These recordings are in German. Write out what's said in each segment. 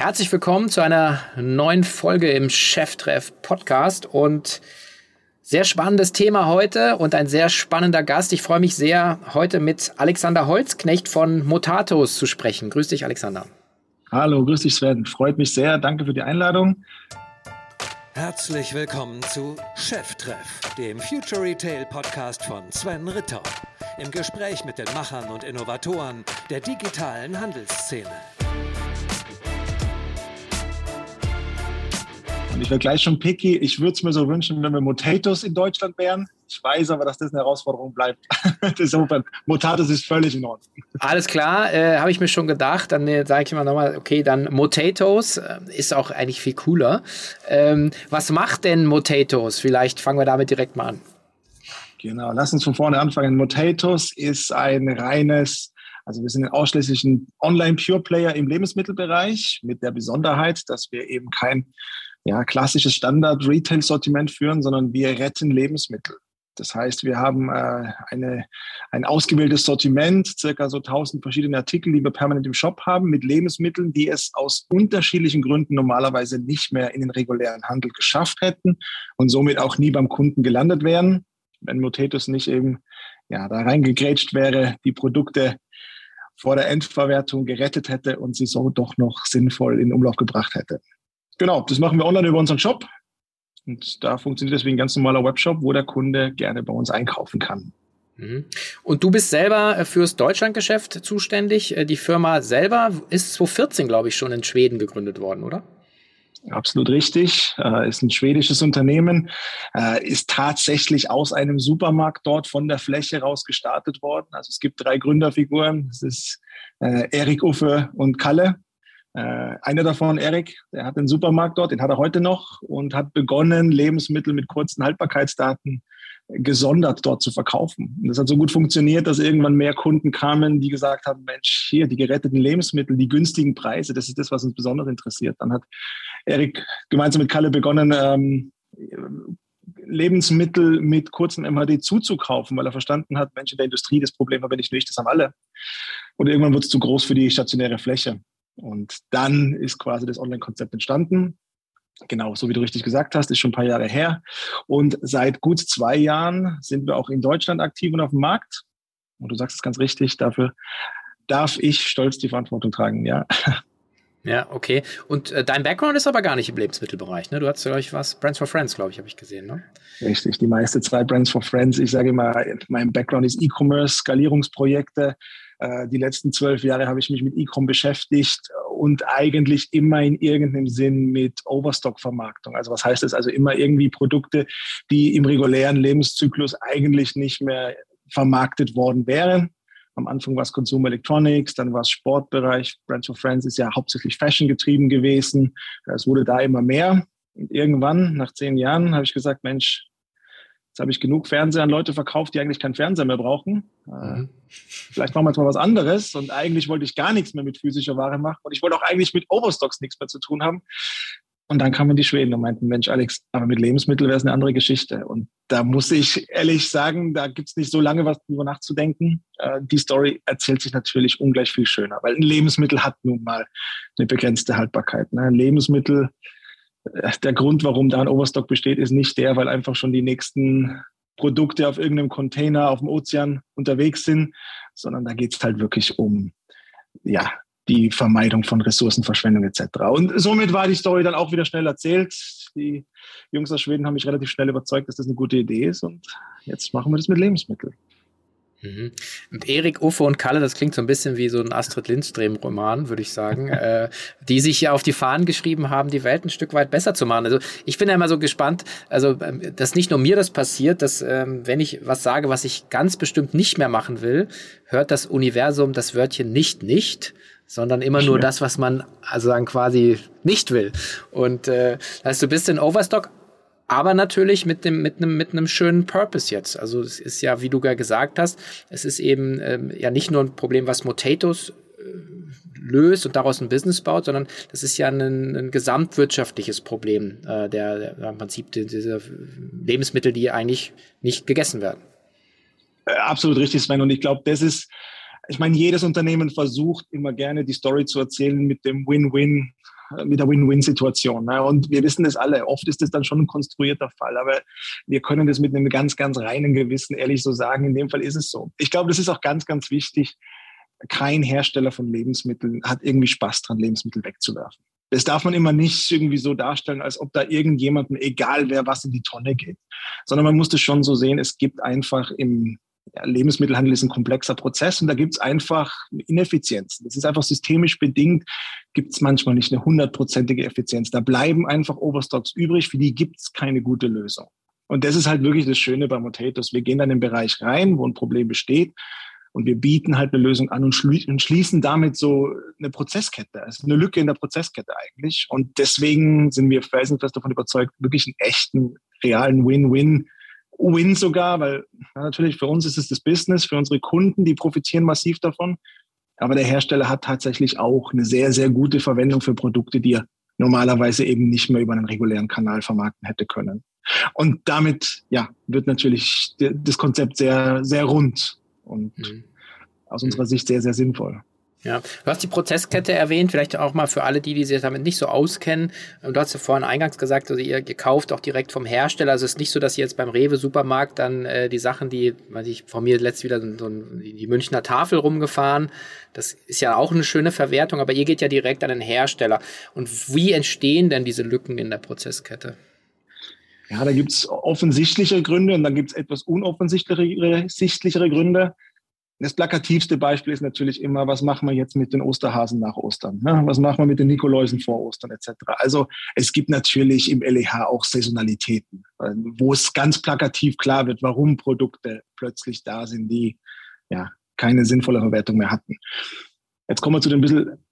Herzlich willkommen zu einer neuen Folge im Cheftreff Podcast und sehr spannendes Thema heute und ein sehr spannender Gast. Ich freue mich sehr, heute mit Alexander Holzknecht von Motatos zu sprechen. Grüß dich, Alexander. Hallo, grüß dich, Sven. Freut mich sehr. Danke für die Einladung. Herzlich willkommen zu Cheftreff, dem Future Retail Podcast von Sven Ritter. Im Gespräch mit den Machern und Innovatoren der digitalen Handelsszene. Und ich wäre gleich schon picky. Ich würde es mir so wünschen, wenn wir Motatos in Deutschland wären. Ich weiß aber, dass das eine Herausforderung bleibt. Insofern, Motatos ist völlig in Ordnung. Alles klar, äh, habe ich mir schon gedacht. Dann äh, sage ich mal nochmal, okay, dann Motatos äh, ist auch eigentlich viel cooler. Ähm, was macht denn Motatos? Vielleicht fangen wir damit direkt mal an. Genau, lass uns von vorne anfangen. Motatos ist ein reines also wir sind ausschließlich ein Online-Pure-Player im Lebensmittelbereich mit der Besonderheit, dass wir eben kein ja, klassisches Standard-Retail-Sortiment führen, sondern wir retten Lebensmittel. Das heißt, wir haben äh, eine, ein ausgewähltes Sortiment, circa so 1000 verschiedene Artikel, die wir permanent im Shop haben, mit Lebensmitteln, die es aus unterschiedlichen Gründen normalerweise nicht mehr in den regulären Handel geschafft hätten und somit auch nie beim Kunden gelandet wären, wenn Motetus nicht eben ja, da reingegrätscht wäre, die Produkte vor der Endverwertung gerettet hätte und sie so doch noch sinnvoll in Umlauf gebracht hätte. Genau, das machen wir online über unseren Shop. Und da funktioniert deswegen ein ganz normaler Webshop, wo der Kunde gerne bei uns einkaufen kann. Mhm. Und du bist selber äh, fürs Deutschlandgeschäft zuständig. Äh, die Firma selber ist 2014, glaube ich, schon in Schweden gegründet worden, oder? Absolut richtig. Äh, ist ein schwedisches Unternehmen, ist tatsächlich aus einem Supermarkt dort von der Fläche raus gestartet worden. Also es gibt drei Gründerfiguren. Es ist Erik, Uffe und Kalle. Äh, einer davon, Erik, der hat den Supermarkt dort, den hat er heute noch und hat begonnen, Lebensmittel mit kurzen Haltbarkeitsdaten gesondert dort zu verkaufen. Und das hat so gut funktioniert, dass irgendwann mehr Kunden kamen, die gesagt haben, Mensch, hier die geretteten Lebensmittel, die günstigen Preise, das ist das, was uns besonders interessiert. Dann hat Erik gemeinsam mit Kalle begonnen, ähm, Lebensmittel mit kurzem MHD zuzukaufen, weil er verstanden hat, Mensch, in der Industrie, das Problem habe nicht ich, das haben alle. Und irgendwann wird es zu groß für die stationäre Fläche. Und dann ist quasi das Online-Konzept entstanden. Genau, so wie du richtig gesagt hast, ist schon ein paar Jahre her. Und seit gut zwei Jahren sind wir auch in Deutschland aktiv und auf dem Markt. Und du sagst es ganz richtig, dafür darf ich stolz die Verantwortung tragen, ja. Ja, okay. Und äh, dein Background ist aber gar nicht im Lebensmittelbereich, ne? Du hast, glaube ich, was, Brands for Friends, glaube ich, habe ich gesehen, ne? Richtig, die meiste Zeit Brands for Friends. Ich sage immer, mein Background ist E-Commerce, Skalierungsprojekte, die letzten zwölf Jahre habe ich mich mit E-Com beschäftigt und eigentlich immer in irgendeinem Sinn mit Overstock-Vermarktung. Also was heißt das? Also immer irgendwie Produkte, die im regulären Lebenszyklus eigentlich nicht mehr vermarktet worden wären. Am Anfang war es Consumer Electronics, dann war es Sportbereich. Brands of Friends ist ja hauptsächlich Fashion getrieben gewesen. Es wurde da immer mehr. Und irgendwann, nach zehn Jahren, habe ich gesagt, Mensch, Jetzt habe ich genug Fernseher an Leute verkauft, die eigentlich keinen Fernseher mehr brauchen. Äh, mhm. Vielleicht machen wir jetzt mal was anderes. Und eigentlich wollte ich gar nichts mehr mit physischer Ware machen. Und ich wollte auch eigentlich mit Overstocks nichts mehr zu tun haben. Und dann kamen die Schweden und meinten, Mensch, Alex, aber mit Lebensmitteln wäre es eine andere Geschichte. Und da muss ich ehrlich sagen, da gibt es nicht so lange was drüber nachzudenken. Äh, die Story erzählt sich natürlich ungleich viel schöner, weil ein Lebensmittel hat nun mal eine begrenzte Haltbarkeit. Ne? Ein Lebensmittel der Grund, warum da ein Overstock besteht, ist nicht der, weil einfach schon die nächsten Produkte auf irgendeinem Container auf dem Ozean unterwegs sind, sondern da geht es halt wirklich um ja, die Vermeidung von Ressourcenverschwendung etc. Und somit war die Story dann auch wieder schnell erzählt. Die Jungs aus Schweden haben mich relativ schnell überzeugt, dass das eine gute Idee ist und jetzt machen wir das mit Lebensmitteln. Mhm. Und Erik, Uffe und Kalle, das klingt so ein bisschen wie so ein Astrid Lindström-Roman, würde ich sagen, äh, die sich ja auf die Fahnen geschrieben haben, die Welt ein Stück weit besser zu machen. Also ich bin ja immer so gespannt, also ähm, dass nicht nur mir das passiert, dass ähm, wenn ich was sage, was ich ganz bestimmt nicht mehr machen will, hört das Universum das Wörtchen nicht nicht, sondern immer nur das, was man also dann quasi nicht will. Und äh, heißt, du bist in Overstock aber natürlich mit dem mit einem mit einem schönen Purpose jetzt. Also es ist ja, wie du ja gesagt hast, es ist eben ähm, ja nicht nur ein Problem, was Motatos äh, löst und daraus ein Business baut, sondern das ist ja ein, ein gesamtwirtschaftliches Problem äh, der, der im Prinzip dieser Lebensmittel, die eigentlich nicht gegessen werden. Äh, absolut richtig, Sven. Und ich glaube, das ist, ich meine, jedes Unternehmen versucht immer gerne die Story zu erzählen mit dem Win-Win mit der Win-Win-Situation. Ne? Und wir wissen das alle. Oft ist das dann schon ein konstruierter Fall, aber wir können das mit einem ganz, ganz reinen Gewissen ehrlich so sagen. In dem Fall ist es so. Ich glaube, das ist auch ganz, ganz wichtig. Kein Hersteller von Lebensmitteln hat irgendwie Spaß dran, Lebensmittel wegzuwerfen. Das darf man immer nicht irgendwie so darstellen, als ob da irgendjemandem egal wäre, was in die Tonne geht, sondern man muss das schon so sehen. Es gibt einfach im ja, Lebensmittelhandel ist ein komplexer Prozess und da gibt es einfach Ineffizienzen. Das ist einfach systemisch bedingt, gibt es manchmal nicht eine hundertprozentige Effizienz. Da bleiben einfach Overstocks übrig, für die gibt es keine gute Lösung. Und das ist halt wirklich das Schöne bei Motatos. Wir gehen dann in den Bereich rein, wo ein Problem besteht und wir bieten halt eine Lösung an und, schließen damit so eine Prozesskette, also eine Lücke in der Prozesskette eigentlich. Und deswegen sind wir felsenfest davon überzeugt, wirklich einen echten, realen Win-Win Win sogar, weil ja, natürlich für uns ist es das Business, für unsere Kunden, die profitieren massiv davon. Aber der Hersteller hat tatsächlich auch eine sehr, sehr gute Verwendung für Produkte, die er normalerweise eben nicht mehr über einen regulären Kanal vermarkten hätte können. Und damit, ja, wird natürlich das Konzept sehr, sehr rund und mhm. aus unserer Sicht sehr, sehr sinnvoll. Ja, du hast die Prozesskette erwähnt, vielleicht auch mal für alle die, die sich damit nicht so auskennen. Du hast ja vorhin eingangs gesagt, also ihr, gekauft auch direkt vom Hersteller. Also es ist nicht so, dass ihr jetzt beim Rewe-Supermarkt dann äh, die Sachen, die, weiß ich, von mir letztes wieder so ein, die Münchner Tafel rumgefahren. Das ist ja auch eine schöne Verwertung, aber ihr geht ja direkt an den Hersteller. Und wie entstehen denn diese Lücken in der Prozesskette? Ja, da gibt's offensichtliche Gründe und dann gibt's etwas unoffensichtlichere Gründe. Das plakativste Beispiel ist natürlich immer, was machen wir jetzt mit den Osterhasen nach Ostern? Ne? Was machen wir mit den Nikoläusen vor Ostern etc. Also es gibt natürlich im LEH auch Saisonalitäten, wo es ganz plakativ klar wird, warum Produkte plötzlich da sind, die ja keine sinnvolle Verwertung mehr hatten. Jetzt kommen wir zu den bisschen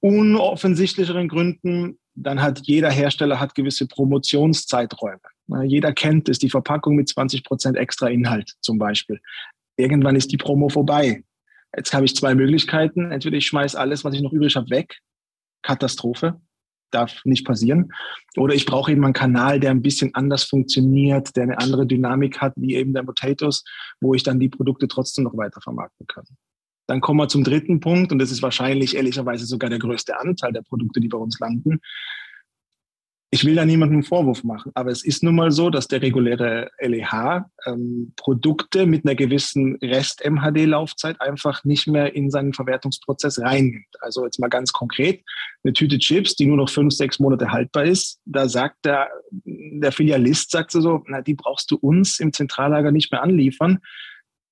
unoffensichtlicheren Gründen. Dann hat jeder Hersteller hat gewisse Promotionszeiträume. Jeder kennt es, die Verpackung mit 20 Prozent extra Inhalt zum Beispiel irgendwann ist die Promo vorbei. Jetzt habe ich zwei Möglichkeiten. Entweder ich schmeiße alles, was ich noch übrig habe, weg. Katastrophe. Darf nicht passieren. Oder ich brauche eben einen Kanal, der ein bisschen anders funktioniert, der eine andere Dynamik hat, wie eben der Potatoes, wo ich dann die Produkte trotzdem noch weiter vermarkten kann. Dann kommen wir zum dritten Punkt, und das ist wahrscheinlich ehrlicherweise sogar der größte Anteil der Produkte, die bei uns landen ich will da niemandem einen Vorwurf machen, aber es ist nun mal so, dass der reguläre LEH ähm, Produkte mit einer gewissen Rest-MHD-Laufzeit einfach nicht mehr in seinen Verwertungsprozess reinnimmt. Also jetzt mal ganz konkret, eine Tüte Chips, die nur noch fünf, sechs Monate haltbar ist, da sagt der, der Filialist, sagt so, na, die brauchst du uns im Zentrallager nicht mehr anliefern,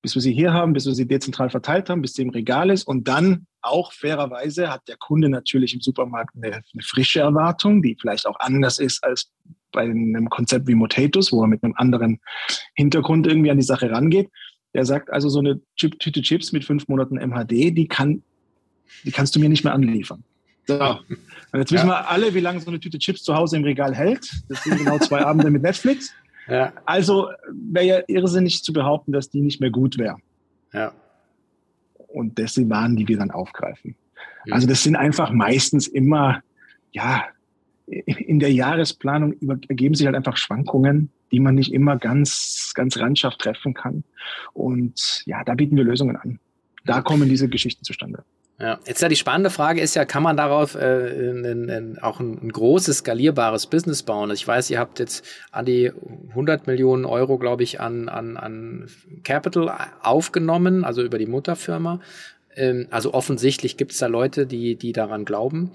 bis wir sie hier haben, bis wir sie dezentral verteilt haben, bis sie im Regal ist. Und dann auch fairerweise hat der Kunde natürlich im Supermarkt eine, eine frische Erwartung, die vielleicht auch anders ist als bei einem Konzept wie Motatos, wo er mit einem anderen Hintergrund irgendwie an die Sache rangeht. Der sagt also, so eine Chip, Tüte Chips mit fünf Monaten MHD, die kann, die kannst du mir nicht mehr anliefern. So. Und jetzt wissen wir alle, wie lange so eine Tüte Chips zu Hause im Regal hält. Das sind genau zwei Abende mit Netflix. Ja. Also wäre ja irrsinnig zu behaupten, dass die nicht mehr gut wäre. Ja. Und das sind Waren, die wir dann aufgreifen. Ja. Also das sind einfach meistens immer, ja, in der Jahresplanung ergeben sich halt einfach Schwankungen, die man nicht immer ganz, ganz randschafft treffen kann. Und ja, da bieten wir Lösungen an. Da kommen diese Geschichten zustande. Ja, jetzt ja die spannende Frage ist ja, kann man darauf äh, in, in, auch ein, ein, großes skalierbares Business bauen? Also ich weiß, ihr habt jetzt an die 100 Millionen Euro, glaube ich, an, an, an Capital aufgenommen, also über die Mutterfirma. Ähm, also offensichtlich gibt es da Leute, die, die daran glauben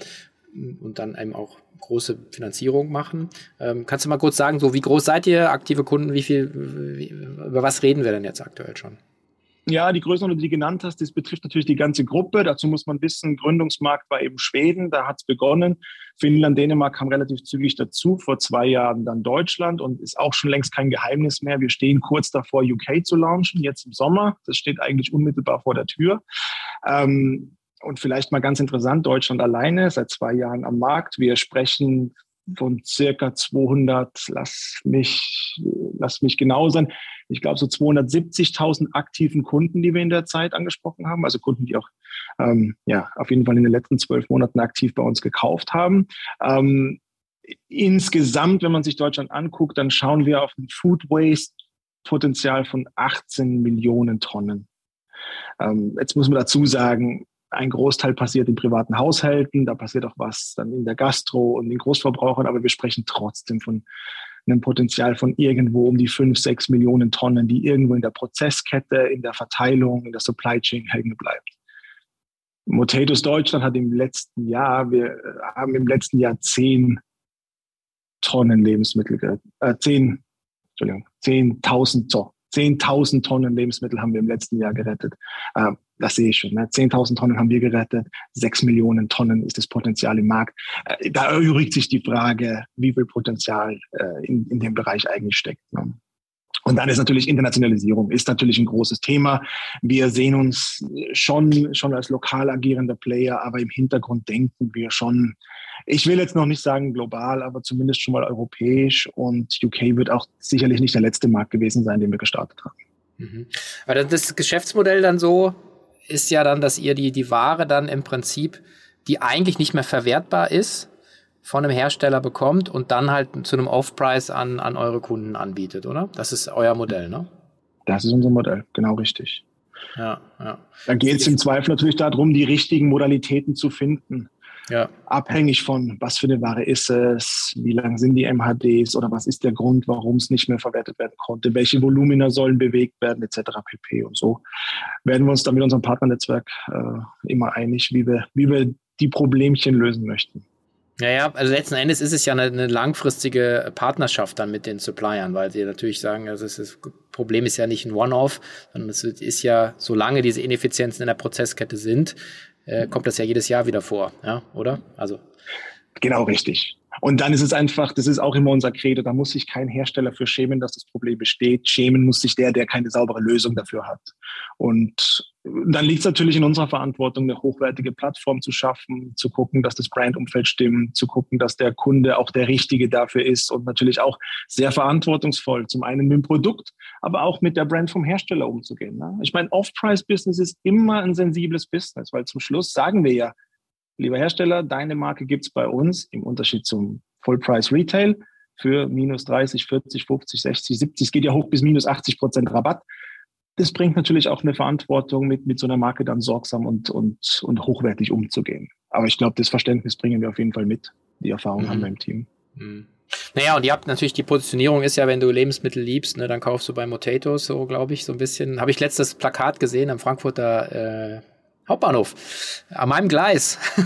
und dann eben auch große Finanzierung machen. Ähm, kannst du mal kurz sagen, so wie groß seid ihr, aktive Kunden, wie viel, wie, über was reden wir denn jetzt aktuell schon? Ja, die Größenordnung, die du genannt hast, das betrifft natürlich die ganze Gruppe. Dazu muss man wissen, Gründungsmarkt war eben Schweden, da hat es begonnen. Finnland, Dänemark kam relativ zügig dazu, vor zwei Jahren dann Deutschland und ist auch schon längst kein Geheimnis mehr. Wir stehen kurz davor, UK zu launchen, jetzt im Sommer. Das steht eigentlich unmittelbar vor der Tür. Ähm, und vielleicht mal ganz interessant, Deutschland alleine, seit zwei Jahren am Markt. Wir sprechen von circa 200, lass mich, lass mich genau sein, ich glaube so 270.000 aktiven Kunden, die wir in der Zeit angesprochen haben, also Kunden, die auch ähm, ja auf jeden Fall in den letzten zwölf Monaten aktiv bei uns gekauft haben. Ähm, insgesamt, wenn man sich Deutschland anguckt, dann schauen wir auf ein Food Waste Potenzial von 18 Millionen Tonnen. Ähm, jetzt muss man dazu sagen, ein Großteil passiert in privaten Haushalten, da passiert auch was dann in der Gastro und den Großverbrauchern, aber wir sprechen trotzdem von einem Potenzial von irgendwo um die fünf, sechs Millionen Tonnen, die irgendwo in der Prozesskette, in der Verteilung, in der Supply Chain hängen bleibt. Motatos Deutschland hat im letzten Jahr, wir haben im letzten Jahr zehn Tonnen Lebensmittel äh, zehn, Entschuldigung, zehntausend, so, 10.000 Tonnen Lebensmittel haben wir im letzten Jahr gerettet. Äh, das sehe ich schon. Ne? 10.000 Tonnen haben wir gerettet. 6 Millionen Tonnen ist das Potenzial im Markt. Äh, da erübrigt sich die Frage, wie viel Potenzial äh, in, in dem Bereich eigentlich steckt. Ne? Und dann ist natürlich Internationalisierung, ist natürlich ein großes Thema. Wir sehen uns schon, schon als lokal agierender Player, aber im Hintergrund denken wir schon, ich will jetzt noch nicht sagen global, aber zumindest schon mal europäisch. Und UK wird auch sicherlich nicht der letzte Markt gewesen sein, den wir gestartet haben. Mhm. Aber das Geschäftsmodell dann so ist ja dann, dass ihr die, die Ware dann im Prinzip, die eigentlich nicht mehr verwertbar ist, von einem Hersteller bekommt und dann halt zu einem Off-Price an, an eure Kunden anbietet, oder? Das ist euer Modell, ne? Das ist unser Modell, genau richtig. Ja, ja. Dann geht es im Zweifel natürlich darum, die richtigen Modalitäten zu finden. Ja. Abhängig von, was für eine Ware ist es, wie lang sind die MHDs oder was ist der Grund, warum es nicht mehr verwertet werden konnte, welche Volumina sollen bewegt werden, etc. pp. Und so werden wir uns dann mit unserem Partnernetzwerk äh, immer einig, wie wir, wie wir die Problemchen lösen möchten. Ja, ja, also letzten Endes ist es ja eine, eine, langfristige Partnerschaft dann mit den Suppliern, weil sie natürlich sagen, also das Problem ist ja nicht ein One-Off, sondern es ist ja, solange diese Ineffizienzen in der Prozesskette sind, äh, kommt das ja jedes Jahr wieder vor, ja, oder? Also. Genau richtig. Und dann ist es einfach, das ist auch immer unser Credo, da muss sich kein Hersteller für schämen, dass das Problem besteht. Schämen muss sich der, der keine saubere Lösung dafür hat. Und dann liegt es natürlich in unserer Verantwortung, eine hochwertige Plattform zu schaffen, zu gucken, dass das Brandumfeld stimmt, zu gucken, dass der Kunde auch der Richtige dafür ist und natürlich auch sehr verantwortungsvoll, zum einen mit dem Produkt, aber auch mit der Brand vom Hersteller umzugehen. Ne? Ich meine, Off-Price-Business ist immer ein sensibles Business, weil zum Schluss sagen wir ja, lieber Hersteller, deine Marke gibt's bei uns im Unterschied zum Full-Price-Retail für minus 30, 40, 50, 60, 70, es geht ja hoch bis minus 80 Prozent Rabatt das bringt natürlich auch eine Verantwortung, mit, mit so einer Marke dann sorgsam und, und, und hochwertig umzugehen. Aber ich glaube, das Verständnis bringen wir auf jeden Fall mit. Die Erfahrung mhm. haben wir im Team. Mhm. Naja, und ihr habt natürlich die Positionierung ist ja, wenn du Lebensmittel liebst, ne, dann kaufst du bei Potatoes so, glaube ich, so ein bisschen. Habe ich letztes Plakat gesehen am Frankfurter äh, Hauptbahnhof, an meinem Gleis.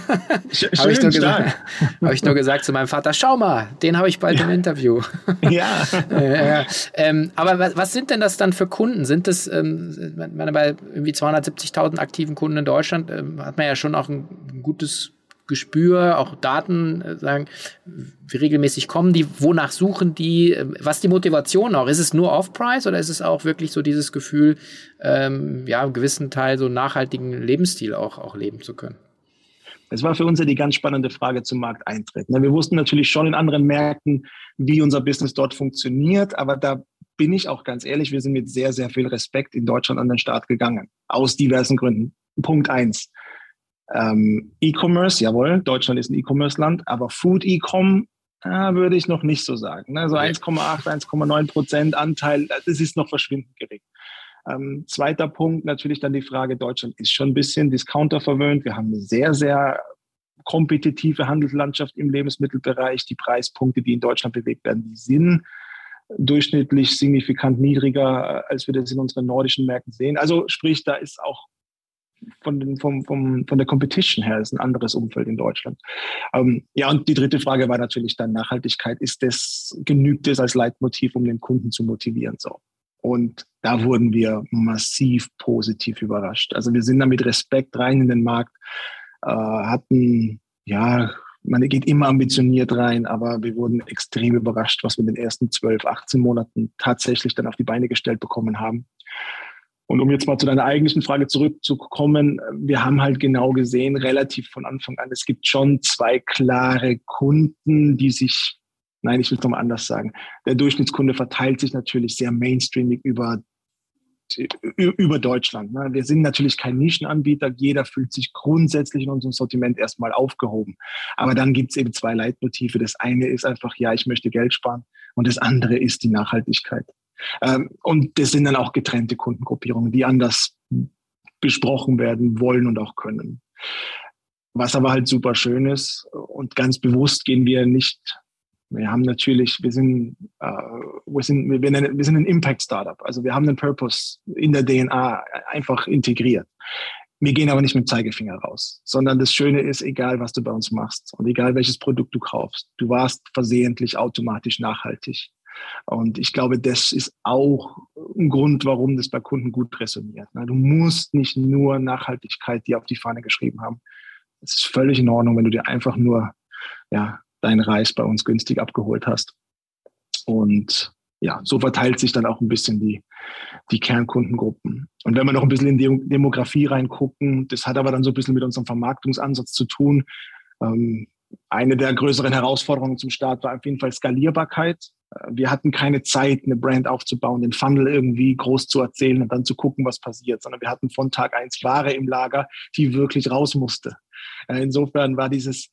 habe ich, nur gesagt, hab ich nur gesagt zu meinem Vater, schau mal, den habe ich bald ja. im Interview. ja. äh, ähm, aber was, was, sind denn das dann für Kunden? Sind das, ähm, meine, bei irgendwie 270.000 aktiven Kunden in Deutschland ähm, hat man ja schon auch ein, ein gutes Gespür, auch Daten äh, sagen, wie regelmäßig kommen die, wonach suchen die, äh, was die Motivation auch? Ist es nur Off-Price oder ist es auch wirklich so dieses Gefühl, ähm, ja, einen gewissen Teil so nachhaltigen Lebensstil auch, auch leben zu können? Es war für uns ja die ganz spannende Frage zum Markteintritt. Ne? Wir wussten natürlich schon in anderen Märkten, wie unser Business dort funktioniert, aber da bin ich auch ganz ehrlich, wir sind mit sehr, sehr viel Respekt in Deutschland an den Start gegangen. Aus diversen Gründen. Punkt eins. Ähm, E-Commerce, jawohl, Deutschland ist ein E-Commerce-Land, aber Food E-Com äh, würde ich noch nicht so sagen. Ne? So 1,8, 1,9 Prozent Anteil, das ist noch verschwindend gering. Ähm, zweiter Punkt, natürlich dann die Frage, Deutschland ist schon ein bisschen Discounter verwöhnt. Wir haben eine sehr, sehr kompetitive Handelslandschaft im Lebensmittelbereich. Die Preispunkte, die in Deutschland bewegt werden, die sind durchschnittlich signifikant niedriger, als wir das in unseren nordischen Märkten sehen. Also sprich, da ist auch von, vom, vom, von der Competition her ist ein anderes Umfeld in Deutschland. Ähm, ja, und die dritte Frage war natürlich dann Nachhaltigkeit. Ist das, genügt es als Leitmotiv, um den Kunden zu motivieren? So. Und da wurden wir massiv positiv überrascht. Also wir sind da mit Respekt rein in den Markt, äh, hatten, ja, man geht immer ambitioniert rein, aber wir wurden extrem überrascht, was wir in den ersten 12, 18 Monaten tatsächlich dann auf die Beine gestellt bekommen haben. Und um jetzt mal zu deiner eigentlichen Frage zurückzukommen, wir haben halt genau gesehen, relativ von Anfang an, es gibt schon zwei klare Kunden, die sich, nein, ich will es nochmal anders sagen. Der Durchschnittskunde verteilt sich natürlich sehr mainstreamig über, über Deutschland. Ne? Wir sind natürlich kein Nischenanbieter. Jeder fühlt sich grundsätzlich in unserem Sortiment erstmal aufgehoben. Aber dann gibt es eben zwei Leitmotive. Das eine ist einfach, ja, ich möchte Geld sparen. Und das andere ist die Nachhaltigkeit. Ähm, und das sind dann auch getrennte Kundengruppierungen, die anders besprochen werden wollen und auch können. Was aber halt super schön ist und ganz bewusst gehen wir nicht. Wir haben natürlich, wir sind, äh, wir sind, wir, nennen, wir sind ein Impact-Startup. Also wir haben einen Purpose in der DNA einfach integriert. Wir gehen aber nicht mit dem Zeigefinger raus, sondern das Schöne ist, egal was du bei uns machst und egal welches Produkt du kaufst, du warst versehentlich automatisch nachhaltig. Und ich glaube, das ist auch ein Grund, warum das bei Kunden gut resoniert. Du musst nicht nur Nachhaltigkeit dir auf die Fahne geschrieben haben. Es ist völlig in Ordnung, wenn du dir einfach nur ja, deinen Reis bei uns günstig abgeholt hast. Und ja, so verteilt sich dann auch ein bisschen die, die Kernkundengruppen. Und wenn wir noch ein bisschen in die Demografie reingucken, das hat aber dann so ein bisschen mit unserem Vermarktungsansatz zu tun. Ähm, eine der größeren Herausforderungen zum Start war auf jeden Fall Skalierbarkeit. Äh, wir hatten keine Zeit, eine Brand aufzubauen, den Funnel irgendwie groß zu erzählen und dann zu gucken, was passiert, sondern wir hatten von Tag eins Ware im Lager, die wirklich raus musste. Äh, insofern war dieses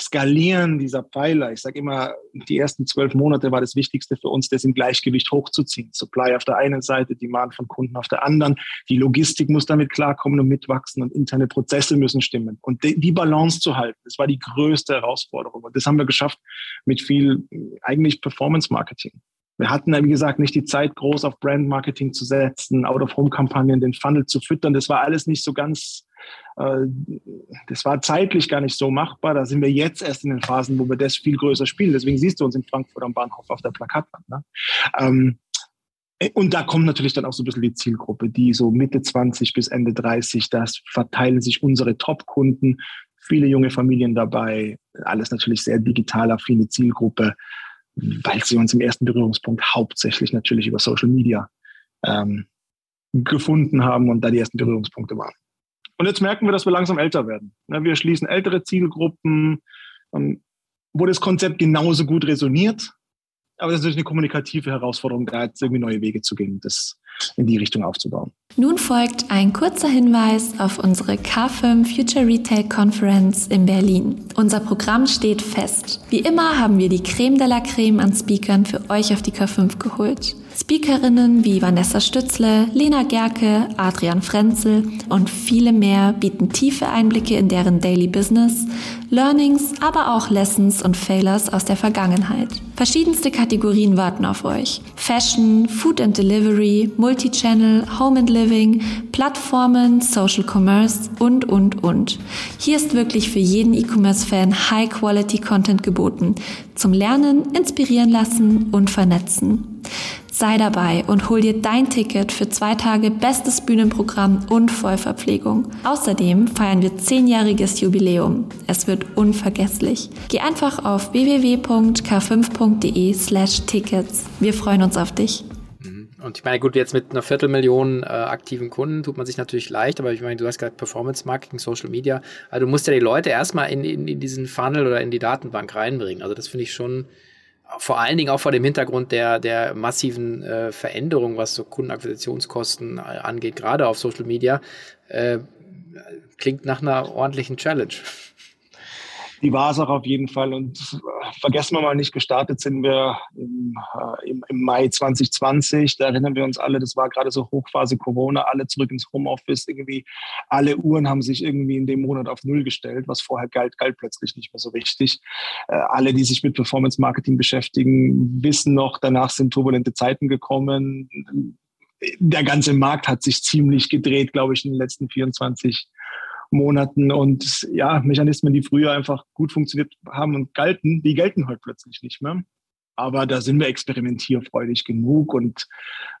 Skalieren dieser Pfeiler, ich sage immer, die ersten zwölf Monate war das Wichtigste für uns, das im Gleichgewicht hochzuziehen. Supply auf der einen Seite, Demand von Kunden auf der anderen. Die Logistik muss damit klarkommen und mitwachsen und interne Prozesse müssen stimmen. Und die Balance zu halten, das war die größte Herausforderung. Und das haben wir geschafft mit viel eigentlich Performance Marketing. Wir hatten, wie gesagt, nicht die Zeit, groß auf Brand Marketing zu setzen, Out-of-Home-Kampagnen, den Funnel zu füttern. Das war alles nicht so ganz äh, das war zeitlich gar nicht so machbar. Da sind wir jetzt erst in den Phasen, wo wir das viel größer spielen. Deswegen siehst du uns in Frankfurt am Bahnhof auf der Plakatwand. Ne? Ähm, und da kommt natürlich dann auch so ein bisschen die Zielgruppe, die so Mitte 20 bis Ende 30, das verteilen sich unsere Top-Kunden, viele junge Familien dabei, alles natürlich sehr digital affine Zielgruppe, weil sie uns im ersten Berührungspunkt hauptsächlich natürlich über Social Media ähm, gefunden haben und da die ersten Berührungspunkte waren. Und jetzt merken wir, dass wir langsam älter werden. Wir schließen ältere Zielgruppen, wo das Konzept genauso gut resoniert. Aber das ist natürlich eine kommunikative Herausforderung, da jetzt irgendwie neue Wege zu gehen, das in die Richtung aufzubauen. Nun folgt ein kurzer Hinweis auf unsere K5 Future Retail Conference in Berlin. Unser Programm steht fest. Wie immer haben wir die Creme de la Creme an Speakern für euch auf die K5 geholt. Speakerinnen wie Vanessa Stützle, Lena Gerke, Adrian Frenzel und viele mehr bieten tiefe Einblicke in deren Daily Business, Learnings, aber auch Lessons und Failures aus der Vergangenheit. Verschiedenste Kategorien warten auf euch. Fashion, Food and Delivery, Multichannel, Home and Living, Plattformen, Social Commerce und, und, und. Hier ist wirklich für jeden E-Commerce-Fan High-Quality Content geboten. Zum Lernen, inspirieren lassen und vernetzen. Sei dabei und hol dir dein Ticket für zwei Tage bestes Bühnenprogramm und Vollverpflegung. Außerdem feiern wir zehnjähriges Jubiläum. Es wird unvergesslich. Geh einfach auf www.k5.de slash Tickets. Wir freuen uns auf dich. Mhm. Und ich meine, gut, jetzt mit einer Viertelmillion äh, aktiven Kunden tut man sich natürlich leicht, aber ich meine, du hast gerade Performance Marketing, Social Media. Also du musst ja die Leute erstmal in, in, in diesen Funnel oder in die Datenbank reinbringen. Also das finde ich schon vor allen Dingen auch vor dem Hintergrund der, der massiven äh, Veränderung, was so Kundenakquisitionskosten äh, angeht, gerade auf Social Media, äh, klingt nach einer ordentlichen Challenge die war es auch auf jeden Fall. Und äh, vergessen wir mal nicht, gestartet sind wir im, äh, im, im, Mai 2020. Da erinnern wir uns alle, das war gerade so Hochphase Corona, alle zurück ins Homeoffice. Irgendwie alle Uhren haben sich irgendwie in dem Monat auf Null gestellt, was vorher galt, galt plötzlich nicht mehr so richtig. Äh, alle, die sich mit Performance Marketing beschäftigen, wissen noch, danach sind turbulente Zeiten gekommen. Der ganze Markt hat sich ziemlich gedreht, glaube ich, in den letzten 24 Monaten und ja, Mechanismen, die früher einfach gut funktioniert haben und galten, die gelten heute plötzlich nicht mehr. Aber da sind wir experimentierfreudig genug und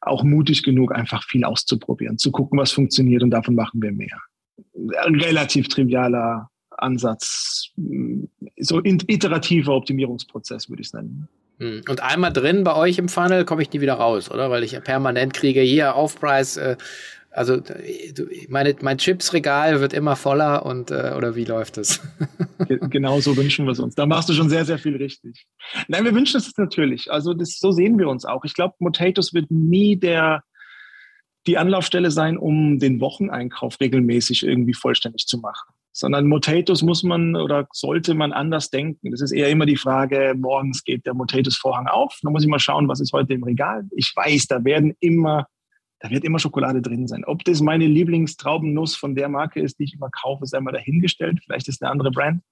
auch mutig genug, einfach viel auszuprobieren, zu gucken, was funktioniert und davon machen wir mehr. Ein relativ trivialer Ansatz, so ein iterativer Optimierungsprozess, würde ich es nennen. Hm. Und einmal drin bei euch im Funnel komme ich nie wieder raus, oder? Weil ich permanent kriege hier Aufpreis, äh, also meine, mein Chipsregal wird immer voller und äh, oder wie läuft das? genau so wünschen wir es uns. Da machst du schon sehr, sehr viel richtig. Nein, wir wünschen es natürlich. Also das, so sehen wir uns auch. Ich glaube, Motatos wird nie der, die Anlaufstelle sein, um den Wocheneinkauf regelmäßig irgendwie vollständig zu machen. Sondern Motatos muss man oder sollte man anders denken. Das ist eher immer die Frage, morgens geht der Motatos-Vorhang auf. Dann muss ich mal schauen, was ist heute im Regal. Ich weiß, da werden immer da wird immer Schokolade drin sein. Ob das meine Lieblingstraubennuss von der Marke ist, die ich immer kaufe, sei mal dahingestellt. Vielleicht ist eine andere Brand.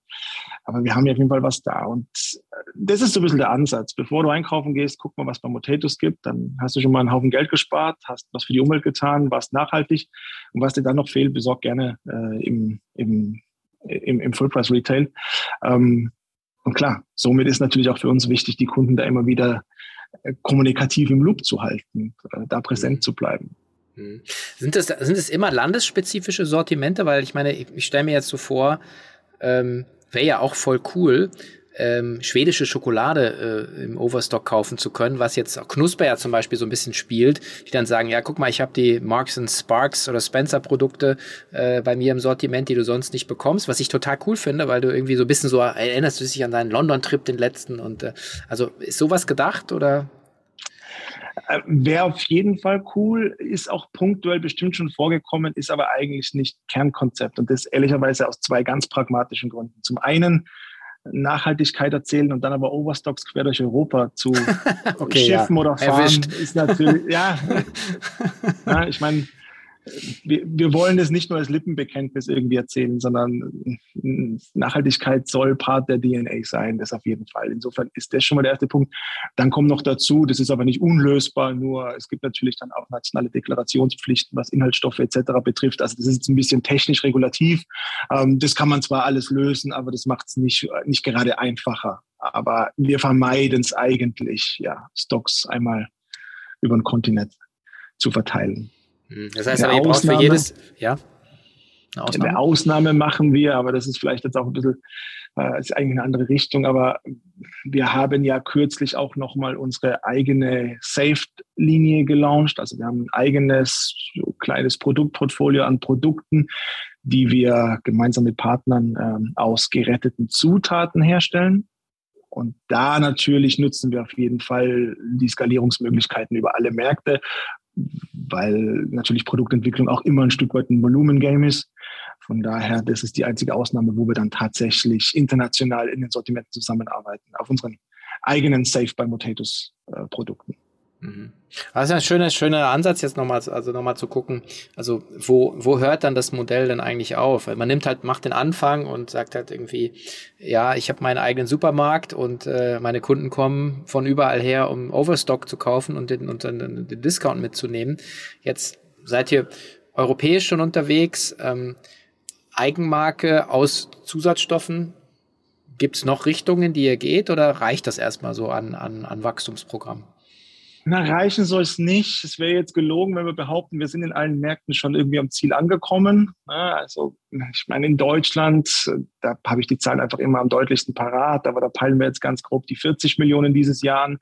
Aber wir haben ja auf jeden Fall was da. Und äh, das ist so ein bisschen der Ansatz. Bevor du einkaufen gehst, guck mal, was bei Potatoes gibt. Dann hast du schon mal einen Haufen Geld gespart, hast was für die Umwelt getan, warst nachhaltig. Und was dir dann noch fehlt, besorg gerne äh, im, im, im, im Full-Price-Retail. Ähm, und klar, somit ist natürlich auch für uns wichtig, die Kunden da immer wieder kommunikativ im Loop zu halten, äh, da präsent mhm. zu bleiben. Mhm. Sind es sind es immer landesspezifische Sortimente? Weil ich meine, ich, ich stelle mir jetzt so vor, ähm, wäre ja auch voll cool, ähm, schwedische Schokolade äh, im Overstock kaufen zu können, was jetzt Knusper ja zum Beispiel so ein bisschen spielt, die dann sagen, ja, guck mal, ich habe die Marks Sparks oder Spencer Produkte äh, bei mir im Sortiment, die du sonst nicht bekommst, was ich total cool finde, weil du irgendwie so ein bisschen so erinnerst du dich an deinen London-Trip, den letzten und äh, also ist sowas gedacht oder? Äh, Wäre auf jeden Fall cool, ist auch punktuell bestimmt schon vorgekommen, ist aber eigentlich nicht Kernkonzept und das ehrlicherweise aus zwei ganz pragmatischen Gründen. Zum einen Nachhaltigkeit erzählen und dann aber Overstocks quer durch Europa zu okay, schiffen ja. oder fahren, Erwischt. ist natürlich, ja, ja ich meine, wir, wir wollen das nicht nur als Lippenbekenntnis irgendwie erzählen, sondern Nachhaltigkeit soll Part der DNA sein, das auf jeden Fall. Insofern ist das schon mal der erste Punkt. Dann kommt noch dazu, das ist aber nicht unlösbar, nur es gibt natürlich dann auch nationale Deklarationspflichten, was Inhaltsstoffe etc. betrifft. Also das ist jetzt ein bisschen technisch regulativ. Ähm, das kann man zwar alles lösen, aber das macht es nicht, nicht gerade einfacher. Aber wir vermeiden es eigentlich, ja, Stocks einmal über den Kontinent zu verteilen. Hm, das heißt, aber ihr braucht für jedes, ja? Eine Ausnahme. eine Ausnahme machen wir, aber das ist vielleicht jetzt auch ein bisschen, äh, ist eigentlich eine andere Richtung, aber wir haben ja kürzlich auch nochmal unsere eigene Saved-Linie gelauncht. Also wir haben ein eigenes kleines Produktportfolio an Produkten, die wir gemeinsam mit Partnern ähm, aus geretteten Zutaten herstellen. Und da natürlich nutzen wir auf jeden Fall die Skalierungsmöglichkeiten über alle Märkte weil natürlich Produktentwicklung auch immer ein Stück weit ein Volumengame ist. Von daher, das ist die einzige Ausnahme, wo wir dann tatsächlich international in den Sortimenten zusammenarbeiten, auf unseren eigenen Safe by Potatoes äh, Produkten. Mhm. Das ist ein schöner, schöner Ansatz, jetzt nochmal, also nochmal zu gucken, also wo, wo hört dann das Modell denn eigentlich auf? Man nimmt halt, macht den Anfang und sagt halt irgendwie, ja, ich habe meinen eigenen Supermarkt und äh, meine Kunden kommen von überall her, um Overstock zu kaufen und den, und dann den Discount mitzunehmen. Jetzt seid ihr europäisch schon unterwegs, ähm, Eigenmarke aus Zusatzstoffen. Gibt es noch Richtungen, die ihr geht oder reicht das erstmal so an, an, an Wachstumsprogramm? Na, reichen soll es nicht. Es wäre jetzt gelogen, wenn wir behaupten, wir sind in allen Märkten schon irgendwie am Ziel angekommen. Also, ich meine, in Deutschland, da habe ich die Zahlen einfach immer am deutlichsten parat, aber da peilen wir jetzt ganz grob die 40 Millionen dieses Jahr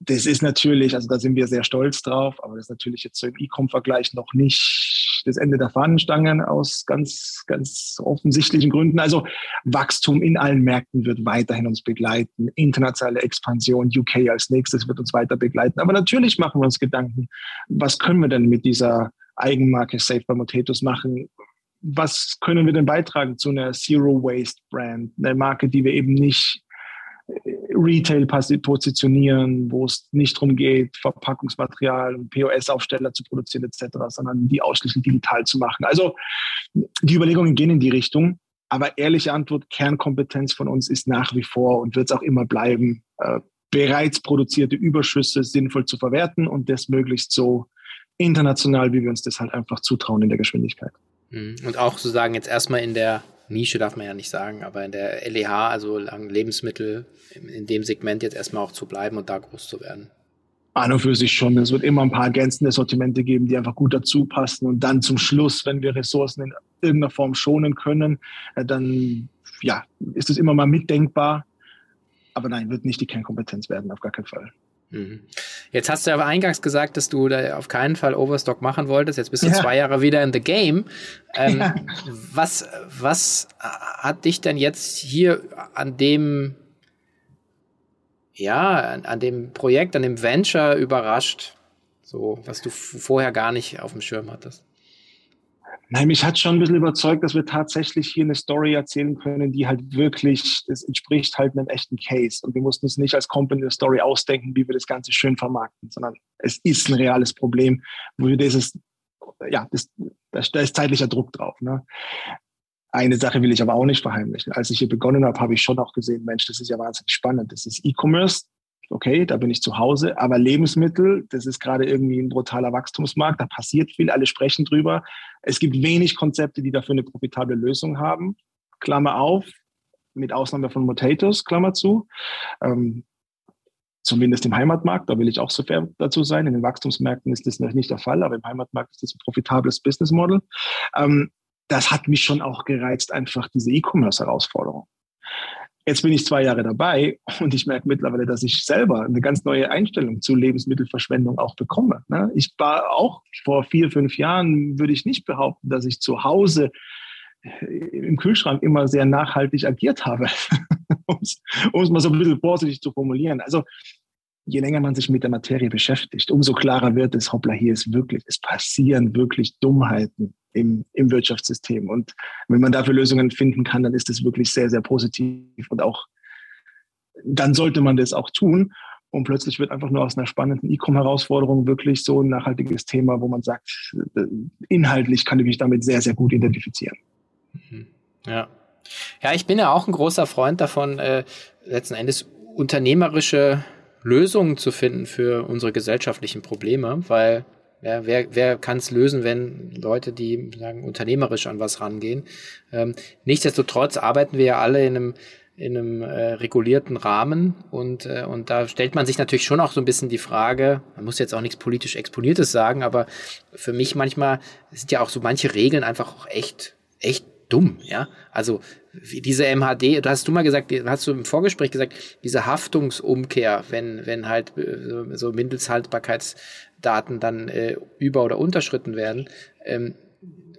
das ist natürlich, also da sind wir sehr stolz drauf, aber das ist natürlich jetzt so im E-Com-Vergleich noch nicht das Ende der Fahnenstangen aus ganz, ganz offensichtlichen Gründen. Also Wachstum in allen Märkten wird weiterhin uns begleiten. Internationale Expansion, UK als nächstes wird uns weiter begleiten. Aber natürlich machen wir uns Gedanken, was können wir denn mit dieser Eigenmarke Safe by Motetus machen? Was können wir denn beitragen zu einer Zero Waste Brand? Eine Marke, die wir eben nicht Retail positionieren, wo es nicht darum geht, Verpackungsmaterial und POS-Aufsteller zu produzieren etc., sondern die ausschließlich digital zu machen. Also die Überlegungen gehen in die Richtung. Aber ehrliche Antwort, Kernkompetenz von uns ist nach wie vor und wird es auch immer bleiben, äh, bereits produzierte Überschüsse sinnvoll zu verwerten und das möglichst so international, wie wir uns das halt einfach zutrauen in der Geschwindigkeit. Mhm. Und auch sozusagen jetzt erstmal in der Nische darf man ja nicht sagen, aber in der LEH, also Lebensmittel, in dem Segment jetzt erstmal auch zu bleiben und da groß zu werden. An und für sich schon. Es wird immer ein paar ergänzende Sortimente geben, die einfach gut dazu passen. Und dann zum Schluss, wenn wir Ressourcen in irgendeiner Form schonen können, äh, dann ja, ist es immer mal mitdenkbar. Aber nein, wird nicht die Kernkompetenz werden, auf gar keinen Fall. Mhm. Jetzt hast du aber eingangs gesagt, dass du da auf keinen Fall Overstock machen wolltest. Jetzt bist du ja. zwei Jahre wieder in the game. Ähm, ja. Was, was hat dich denn jetzt hier an dem, ja, an, an dem Projekt, an dem Venture überrascht? So, was du vorher gar nicht auf dem Schirm hattest? Nein, mich hat schon ein bisschen überzeugt, dass wir tatsächlich hier eine Story erzählen können, die halt wirklich, das entspricht halt einem echten Case. Und wir mussten uns nicht als Company eine Story ausdenken, wie wir das Ganze schön vermarkten, sondern es ist ein reales Problem, wo wir dieses, ja, das, da ist zeitlicher Druck drauf. Ne? Eine Sache will ich aber auch nicht verheimlichen. Als ich hier begonnen habe, habe ich schon auch gesehen, Mensch, das ist ja wahnsinnig spannend. Das ist E-Commerce, okay, da bin ich zu Hause, aber Lebensmittel, das ist gerade irgendwie ein brutaler Wachstumsmarkt, da passiert viel, alle sprechen drüber. Es gibt wenig Konzepte, die dafür eine profitable Lösung haben. Klammer auf, mit Ausnahme von Potatoes, Klammer zu. Ähm, zumindest im Heimatmarkt, da will ich auch so fair dazu sein. In den Wachstumsmärkten ist das nicht der Fall, aber im Heimatmarkt ist das ein profitables Business Model. Ähm, das hat mich schon auch gereizt, einfach diese E-Commerce-Herausforderung. Jetzt bin ich zwei Jahre dabei und ich merke mittlerweile, dass ich selber eine ganz neue Einstellung zu Lebensmittelverschwendung auch bekomme. Ne? Ich war auch vor vier, fünf Jahren, würde ich nicht behaupten, dass ich zu Hause äh, im Kühlschrank immer sehr nachhaltig agiert habe, um es mal so ein bisschen vorsichtig zu formulieren. Also je länger man sich mit der Materie beschäftigt, umso klarer wird es, hoppla, hier ist wirklich, es passieren wirklich Dummheiten im, im Wirtschaftssystem. Und wenn man dafür Lösungen finden kann, dann ist das wirklich sehr, sehr positiv und auch, dann sollte man das auch tun. Und plötzlich wird einfach nur aus einer spannenden E-Com-Herausforderung wirklich so ein nachhaltiges Thema, wo man sagt, äh, inhaltlich kann ich mich damit sehr, sehr gut identifizieren. Mhm. Ja. Ja, ich bin ja auch ein großer Freund davon, äh, letzten Endes unternehmerische Lösungen zu finden für unsere gesellschaftlichen Probleme, weil ja, wer wer kann es lösen, wenn Leute, die sagen, unternehmerisch an was rangehen? Ähm, nichtsdestotrotz arbeiten wir ja alle in einem in einem äh, regulierten Rahmen und, äh, und da stellt man sich natürlich schon auch so ein bisschen die Frage, man muss jetzt auch nichts politisch Exponiertes sagen, aber für mich manchmal sind ja auch so manche Regeln einfach auch echt, echt dumm, ja. Also wie diese MHD, du hast du mal gesagt, hast du im Vorgespräch gesagt, diese Haftungsumkehr, wenn, wenn halt äh, so Mindesthaltbarkeitsdaten dann äh, über- oder unterschritten werden, ähm,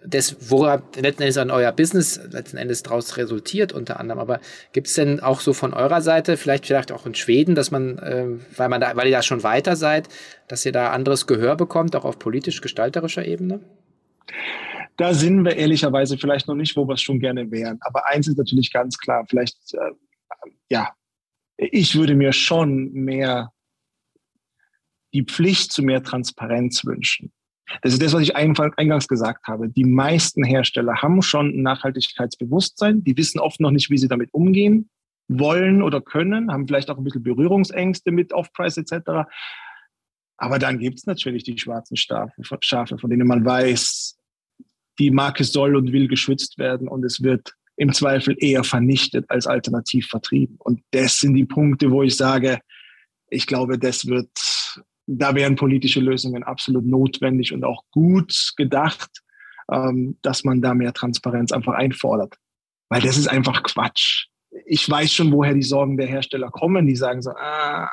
das, woran letzten Endes an euer Business letzten Endes daraus resultiert unter anderem. Aber gibt es denn auch so von eurer Seite, vielleicht vielleicht auch in Schweden, dass man, äh, weil man da, weil ihr da schon weiter seid, dass ihr da anderes Gehör bekommt, auch auf politisch-gestalterischer Ebene? Da sind wir ehrlicherweise vielleicht noch nicht, wo wir es schon gerne wären. Aber eins ist natürlich ganz klar, vielleicht, äh, ja, ich würde mir schon mehr die Pflicht zu mehr Transparenz wünschen. Das ist das, was ich eingangs gesagt habe. Die meisten Hersteller haben schon ein Nachhaltigkeitsbewusstsein. Die wissen oft noch nicht, wie sie damit umgehen wollen oder können, haben vielleicht auch ein bisschen Berührungsängste mit Off-Price etc. Aber dann gibt es natürlich die schwarzen Schafe, von denen man weiß, die Marke soll und will geschützt werden und es wird im Zweifel eher vernichtet als alternativ vertrieben. Und das sind die Punkte, wo ich sage, ich glaube, das wird, da wären politische Lösungen absolut notwendig und auch gut gedacht, ähm, dass man da mehr Transparenz einfach einfordert. Weil das ist einfach Quatsch. Ich weiß schon, woher die Sorgen der Hersteller kommen. Die sagen so, ah,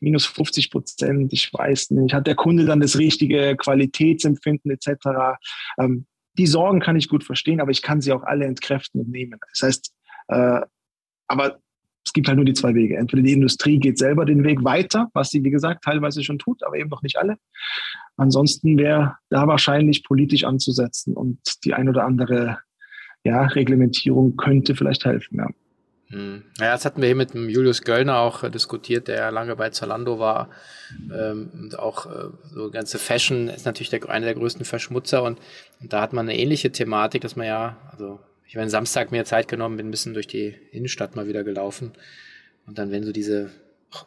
minus 50 Prozent, ich weiß nicht, hat der Kunde dann das richtige Qualitätsempfinden etc. Ähm, die Sorgen kann ich gut verstehen, aber ich kann sie auch alle entkräften und nehmen. Das heißt, äh, aber es gibt halt nur die zwei Wege. Entweder die Industrie geht selber den Weg weiter, was sie, wie gesagt, teilweise schon tut, aber eben noch nicht alle. Ansonsten wäre da wahrscheinlich politisch anzusetzen und die ein oder andere ja, Reglementierung könnte vielleicht helfen. Ja. Hm. Ja, das hatten wir hier mit dem Julius Göllner auch äh, diskutiert, der lange bei Zalando war. Ähm, und auch äh, so ganze Fashion ist natürlich der, einer der größten Verschmutzer. Und, und da hat man eine ähnliche Thematik, dass man ja, also ich habe Samstag mir Zeit genommen, bin ein bisschen durch die Innenstadt mal wieder gelaufen. Und dann, wenn du diese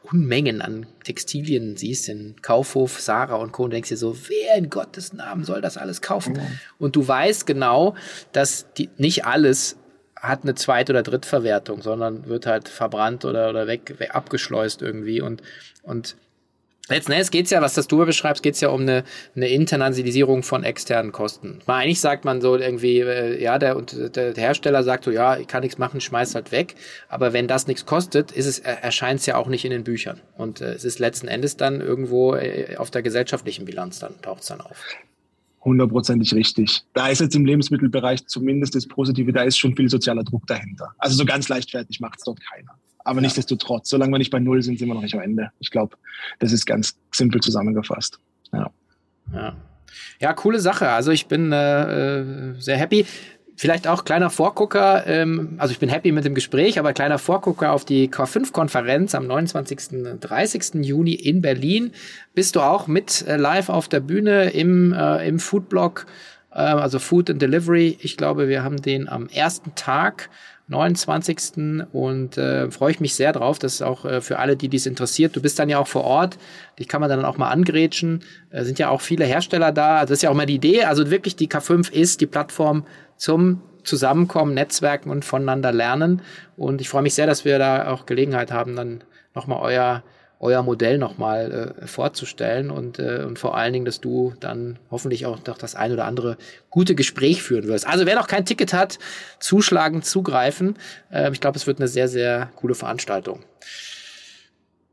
Unmengen an Textilien siehst, in Kaufhof, Sarah und Co. und denkst dir so, wer in Gottes Namen soll das alles kaufen? Mhm. Und du weißt genau, dass die, nicht alles hat eine Zweit- oder Drittverwertung, sondern wird halt verbrannt oder, oder weg, weg abgeschleust irgendwie und, und Letzten Endes geht es ja, was das du beschreibst, geht es ja um eine, eine Internalisierung von externen Kosten. Mal eigentlich sagt man so irgendwie, äh, ja, der, und der, Hersteller sagt so, ja, ich kann nichts machen, schmeiß halt weg. Aber wenn das nichts kostet, ist es, erscheint es ja auch nicht in den Büchern. Und äh, es ist letzten Endes dann irgendwo äh, auf der gesellschaftlichen Bilanz dann, taucht es dann auf hundertprozentig richtig. Da ist jetzt im Lebensmittelbereich zumindest das Positive, da ist schon viel sozialer Druck dahinter. Also so ganz leichtfertig macht es dort keiner. Aber ja. nichtsdestotrotz, solange wir nicht bei Null sind, sind wir noch nicht am Ende. Ich glaube, das ist ganz simpel zusammengefasst. Ja. ja. Ja, coole Sache. Also ich bin äh, äh sehr happy. Vielleicht auch kleiner Vorgucker, ähm, also ich bin happy mit dem Gespräch, aber kleiner Vorgucker auf die K5-Konferenz am 29. 30. Juni in Berlin. Bist du auch mit äh, live auf der Bühne im, äh, im Foodblog, äh, also Food and Delivery. Ich glaube, wir haben den am ersten Tag 29. und äh, freue ich mich sehr drauf. Das ist auch äh, für alle, die dies interessiert. Du bist dann ja auch vor Ort. Dich kann man dann auch mal angrätschen. Äh, sind ja auch viele Hersteller da. Das ist ja auch mal die Idee. Also wirklich die K5 ist die Plattform zum Zusammenkommen, Netzwerken und voneinander lernen. Und ich freue mich sehr, dass wir da auch Gelegenheit haben, dann nochmal euer euer Modell nochmal äh, vorzustellen und, äh, und vor allen Dingen, dass du dann hoffentlich auch noch das ein oder andere gute Gespräch führen wirst. Also wer noch kein Ticket hat, zuschlagen, zugreifen. Äh, ich glaube, es wird eine sehr, sehr coole Veranstaltung.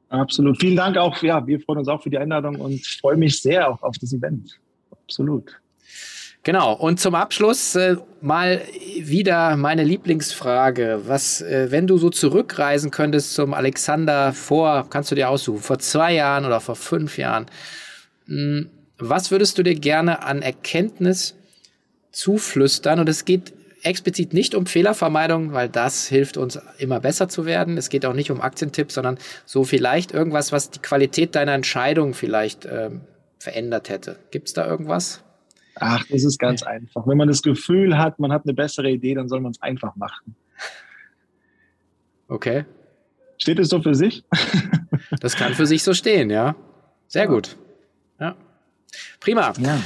Absolut. Vielen Dank auch. Ja, wir freuen uns auch für die Einladung und freue mich sehr auch auf das Event. Absolut. Genau, und zum Abschluss äh, mal wieder meine Lieblingsfrage. Was, äh, wenn du so zurückreisen könntest zum Alexander vor, kannst du dir aussuchen, vor zwei Jahren oder vor fünf Jahren, mh, hm, was würdest du dir gerne an Erkenntnis zuflüstern? Und es geht explizit nicht um Fehlervermeidung, weil das hilft uns immer besser zu werden. Es geht auch nicht um Aktientipps, sondern so vielleicht irgendwas, was die Qualität deiner Entscheidung vielleicht äh, verändert hätte. Gibt es da irgendwas? Ach, das ist ganz einfach. Wenn man das Gefühl hat, man hat eine bessere Idee, dann soll man es einfach machen. Okay. Steht es so für sich? das kann für sich so stehen, ja. Sehr gut. Ja. Prima. Ja.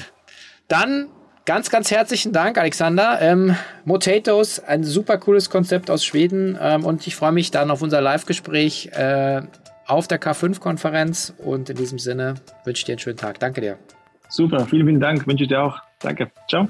Dann ganz, ganz herzlichen Dank, Alexander. Ähm, Motatos, ein super cooles Konzept aus Schweden. Ähm, und ich freue mich dann auf unser Live-Gespräch äh, auf der K5-Konferenz. Und in diesem Sinne wünsche ich dir einen schönen Tag. Danke dir. Super, vielen, vielen Dank. Wünsche ich dir auch. Danke. Ciao.